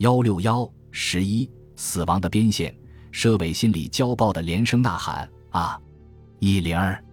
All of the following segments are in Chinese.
幺六幺十一，死亡的边线。佘伟心里焦爆的连声呐喊：“啊，一零儿，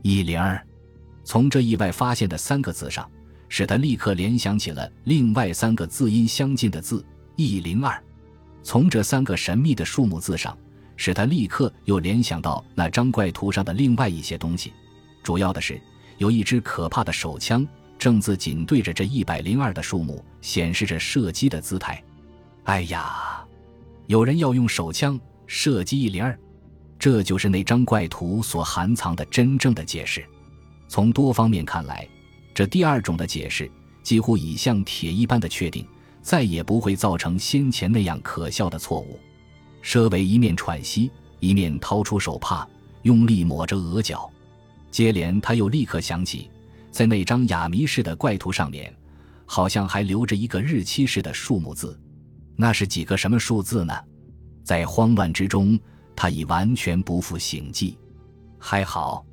一零儿！”从这意外发现的三个字上，使他立刻联想起了另外三个字音相近的字“一零二”。从这三个神秘的数目字上，使他立刻又联想到那张怪图上的另外一些东西。主要的是，有一支可怕的手枪正自紧对着这一百零二的数目，显示着射击的姿态。哎呀，有人要用手枪射击一零二，这就是那张怪图所含藏的真正的解释。从多方面看来，这第二种的解释几乎已像铁一般的确定。再也不会造成先前那样可笑的错误。佘维一面喘息，一面掏出手帕，用力抹着额角。接连，他又立刻想起，在那张哑谜式的怪图上面，好像还留着一个日期式的数目字。那是几个什么数字呢？在慌乱之中，他已完全不复醒记。还好，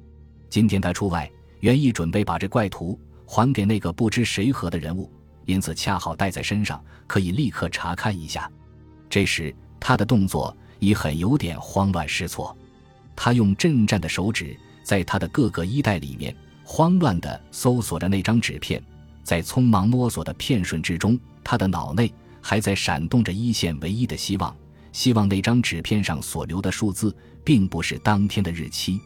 今天他出外，原意准备把这怪图还给那个不知谁何的人物。因此，恰好带在身上，可以立刻查看一下。这时，他的动作已很有点慌乱失措。他用震颤的手指在他的各个衣袋里面慌乱地搜索着那张纸片，在匆忙摸索的片瞬之中，他的脑内还在闪动着一线唯一的希望：希望那张纸片上所留的数字并不是当天的日期。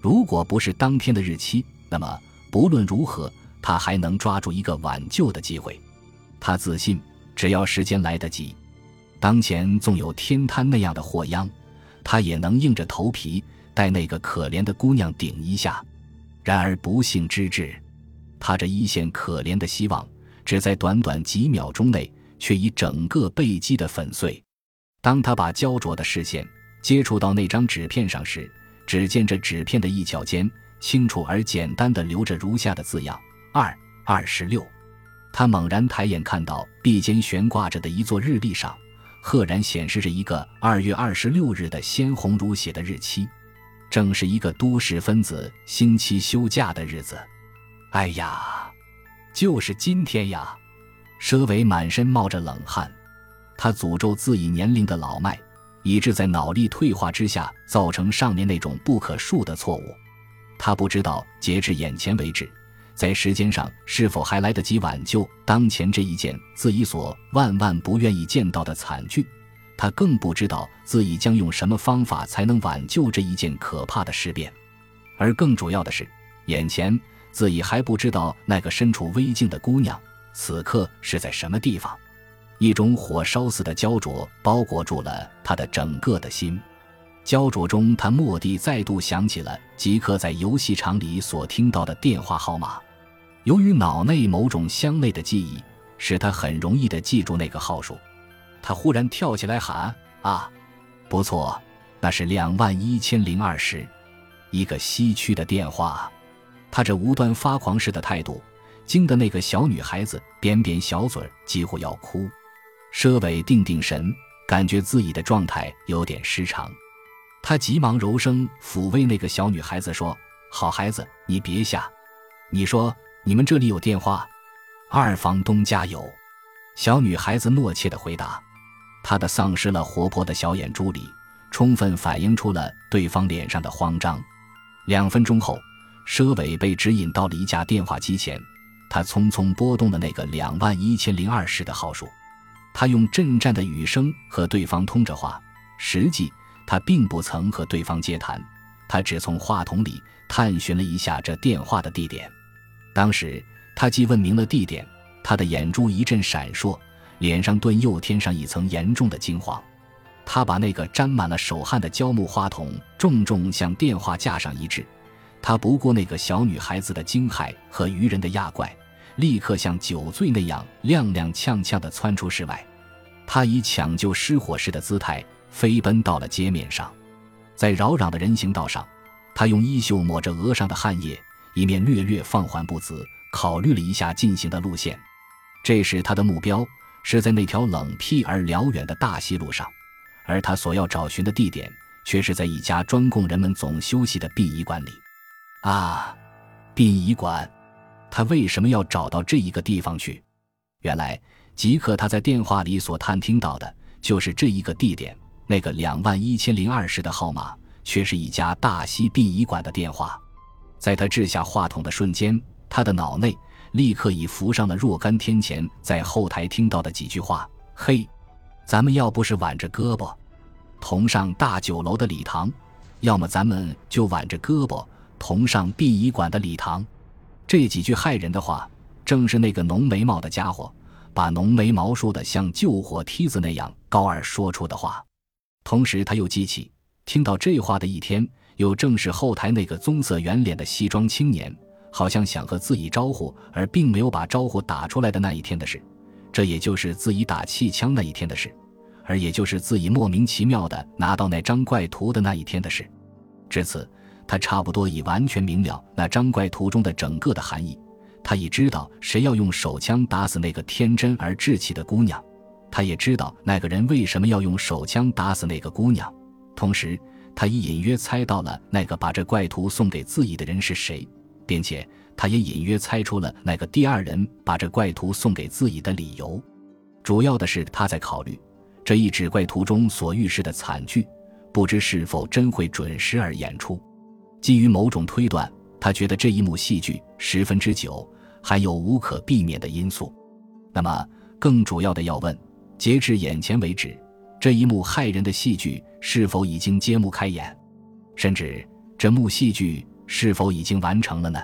如果不是当天的日期，那么不论如何。他还能抓住一个挽救的机会，他自信，只要时间来得及，当前纵有天瘫那样的祸殃，他也能硬着头皮带那个可怜的姑娘顶一下。然而不幸之至，他这一线可怜的希望，只在短短几秒钟内，却已整个被击得粉碎。当他把焦灼的视线接触到那张纸片上时，只见这纸片的一角间，清楚而简单的留着如下的字样。二二十六，他猛然抬眼看到壁间悬挂着的一座日历上，赫然显示着一个二月二十六日的鲜红如血的日期，正是一个都市分子星期休假的日子。哎呀，就是今天呀！佘伟满身冒着冷汗，他诅咒自己年龄的老迈，以致在脑力退化之下造成上面那种不可恕的错误。他不知道，截至眼前为止。在时间上是否还来得及挽救当前这一件自己所万万不愿意见到的惨剧？他更不知道自己将用什么方法才能挽救这一件可怕的事变。而更主要的是，眼前自己还不知道那个身处危境的姑娘此刻是在什么地方。一种火烧似的焦灼包裹住了他的整个的心。焦灼中，他蓦地再度想起了即刻在游戏场里所听到的电话号码。由于脑内某种相类的记忆，使他很容易地记住那个号数。他忽然跳起来喊：“啊，不错，那是两万一千零二十，一个西区的电话。”他这无端发狂似的态度，惊得那个小女孩子扁扁小嘴，几乎要哭。佘伟定定神，感觉自己的状态有点失常，他急忙柔声抚慰那个小女孩子说：“好孩子，你别吓，你说。”你们这里有电话？二房东家有。小女孩子懦怯的回答，她的丧失了活泼的小眼珠里，充分反映出了对方脸上的慌张。两分钟后，佘伟被指引到了一架电话机前，他匆匆拨动了那个两万一千零二十的号数。他用震颤的语声和对方通着话，实际他并不曾和对方接谈，他只从话筒里探寻了一下这电话的地点。当时他既问明了地点，他的眼珠一阵闪烁，脸上顿又添上一层严重的惊慌。他把那个沾满了手汗的胶木话筒重重向电话架上一掷，他不顾那个小女孩子的惊骇和愚人的压怪，立刻像酒醉那样踉踉跄跄地窜出室外。他以抢救失火似的姿态飞奔到了街面上，在扰攘的人行道上，他用衣袖抹着额上的汗液。一面略略放缓步子，考虑了一下进行的路线。这时他的目标是在那条冷僻而辽远的大西路上，而他所要找寻的地点却是在一家专供人们总休息的殡仪馆里。啊，殡仪馆！他为什么要找到这一个地方去？原来即刻他在电话里所探听到的就是这一个地点，那个两万一千零二十的号码，却是一家大西殡仪馆的电话。在他掷下话筒的瞬间，他的脑内立刻已浮上了若干天前在后台听到的几句话：“嘿，咱们要不是挽着胳膊同上大酒楼的礼堂，要么咱们就挽着胳膊同上殡仪馆的礼堂。”这几句骇人的话，正是那个浓眉毛的家伙。把浓眉毛说得像救火梯子那样高而说出的话，同时他又记起听到这话的一天，又正是后台那个棕色圆脸的西装青年，好像想和自己招呼而并没有把招呼打出来的那一天的事。这也就是自己打气枪那一天的事，而也就是自己莫名其妙的拿到那张怪图的那一天的事。至此，他差不多已完全明了那张怪图中的整个的含义。他已知道谁要用手枪打死那个天真而稚气的姑娘，他也知道那个人为什么要用手枪打死那个姑娘。同时，他已隐约猜到了那个把这怪图送给自己的人是谁，并且他也隐约猜出了那个第二人把这怪图送给自己的理由。主要的是他在考虑这一纸怪图中所预示的惨剧，不知是否真会准时而演出。基于某种推断，他觉得这一幕戏剧十分之久。还有无可避免的因素，那么更主要的要问：截至眼前为止，这一幕骇人的戏剧是否已经揭幕开演？甚至这幕戏剧是否已经完成了呢？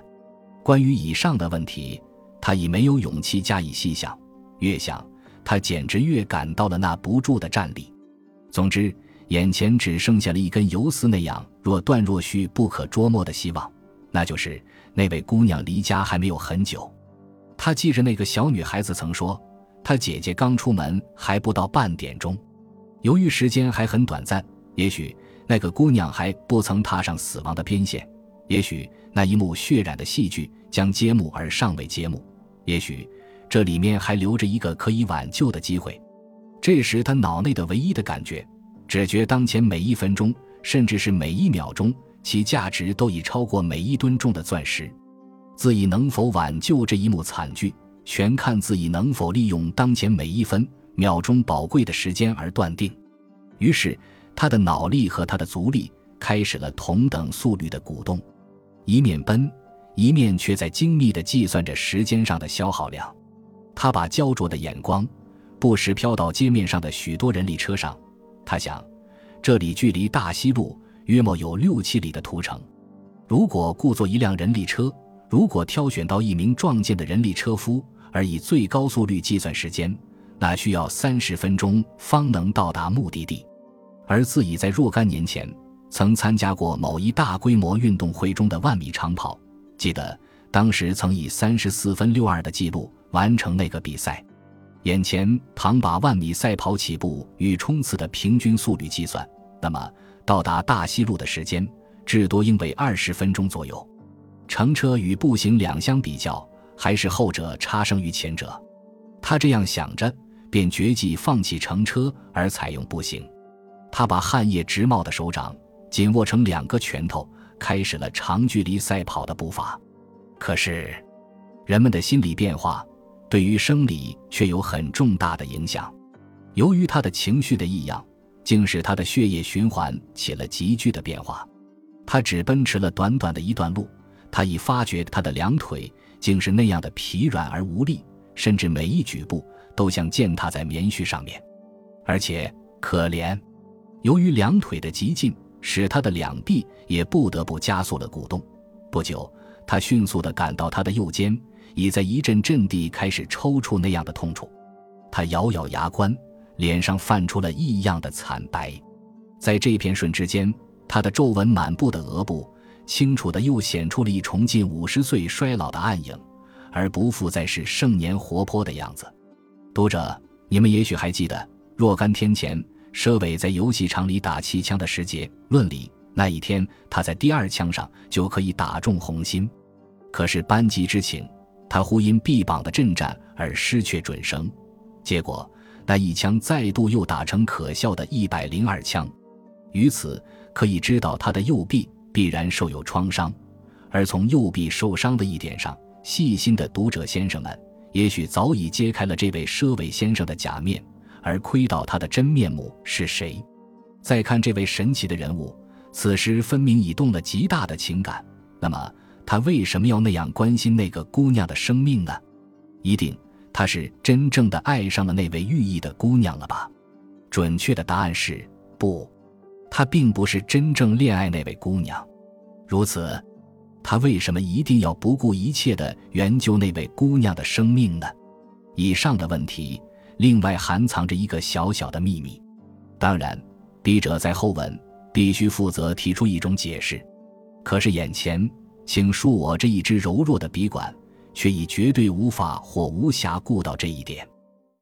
关于以上的问题，他已没有勇气加以细想。越想，他简直越感到了那不住的战栗。总之，眼前只剩下了一根游丝那样若断若续、不可捉摸的希望，那就是。那位姑娘离家还没有很久，他记着那个小女孩子曾说，她姐姐刚出门还不到半点钟。由于时间还很短暂，也许那个姑娘还不曾踏上死亡的边线，也许那一幕血染的戏剧将揭幕而尚未揭幕，也许这里面还留着一个可以挽救的机会。这时他脑内的唯一的感觉，只觉当前每一分钟，甚至是每一秒钟。其价值都已超过每一吨重的钻石，自己能否挽救这一幕惨剧，全看自己能否利用当前每一分秒钟宝贵的时间而断定。于是，他的脑力和他的足力开始了同等速率的鼓动，一面奔，一面却在精密地计算着时间上的消耗量。他把焦灼的眼光不时飘到街面上的许多人力车上，他想，这里距离大西路。约莫有六七里的途程，如果故作一辆人力车，如果挑选到一名壮健的人力车夫，而以最高速率计算时间，那需要三十分钟方能到达目的地。而自己在若干年前曾参加过某一大规模运动会中的万米长跑，记得当时曾以三十四分六二的记录完成那个比赛。眼前倘把万米赛跑起步与冲刺的平均速率计算，那么。到达大西路的时间至多应为二十分钟左右，乘车与步行两相比较，还是后者差胜于前者。他这样想着，便决计放弃乘车而采用步行。他把汗液直冒的手掌紧握成两个拳头，开始了长距离赛跑的步伐。可是，人们的心理变化对于生理却有很重大的影响。由于他的情绪的异样。竟使他的血液循环起了急剧的变化。他只奔驰了短短的一段路，他已发觉他的两腿竟是那样的疲软而无力，甚至每一举步都像践踏在棉絮上面。而且可怜，由于两腿的急进，使他的两臂也不得不加速了鼓动。不久，他迅速地感到他的右肩已在一阵阵地开始抽搐那样的痛楚。他咬咬牙关。脸上泛出了异样的惨白，在这片瞬之间，他的皱纹满布的额部，清楚的又显出了一重近五十岁衰老的暗影，而不复再是盛年活泼的样子。读者，你们也许还记得，若干天前，佘伟在游戏场里打气枪的时节论理，那一天他在第二枪上就可以打中红心，可是班级之情，他忽因臂膀的震颤而失却准绳，结果。那一枪再度又打成可笑的一百零二枪，于此可以知道他的右臂必然受有创伤，而从右臂受伤的一点上，细心的读者先生们也许早已揭开了这位佘伟先生的假面，而窥到他的真面目是谁。再看这位神奇的人物，此时分明已动了极大的情感。那么，他为什么要那样关心那个姑娘的生命呢？一定，他是真正的爱上了那位寓意的姑娘了吧？准确的答案是不，他并不是真正恋爱那位姑娘。如此，他为什么一定要不顾一切地援救那位姑娘的生命呢？以上的问题，另外含藏着一个小小的秘密。当然。笔者在后文必须负责提出一种解释，可是眼前请恕我这一支柔弱的笔管，却已绝对无法或无暇顾到这一点。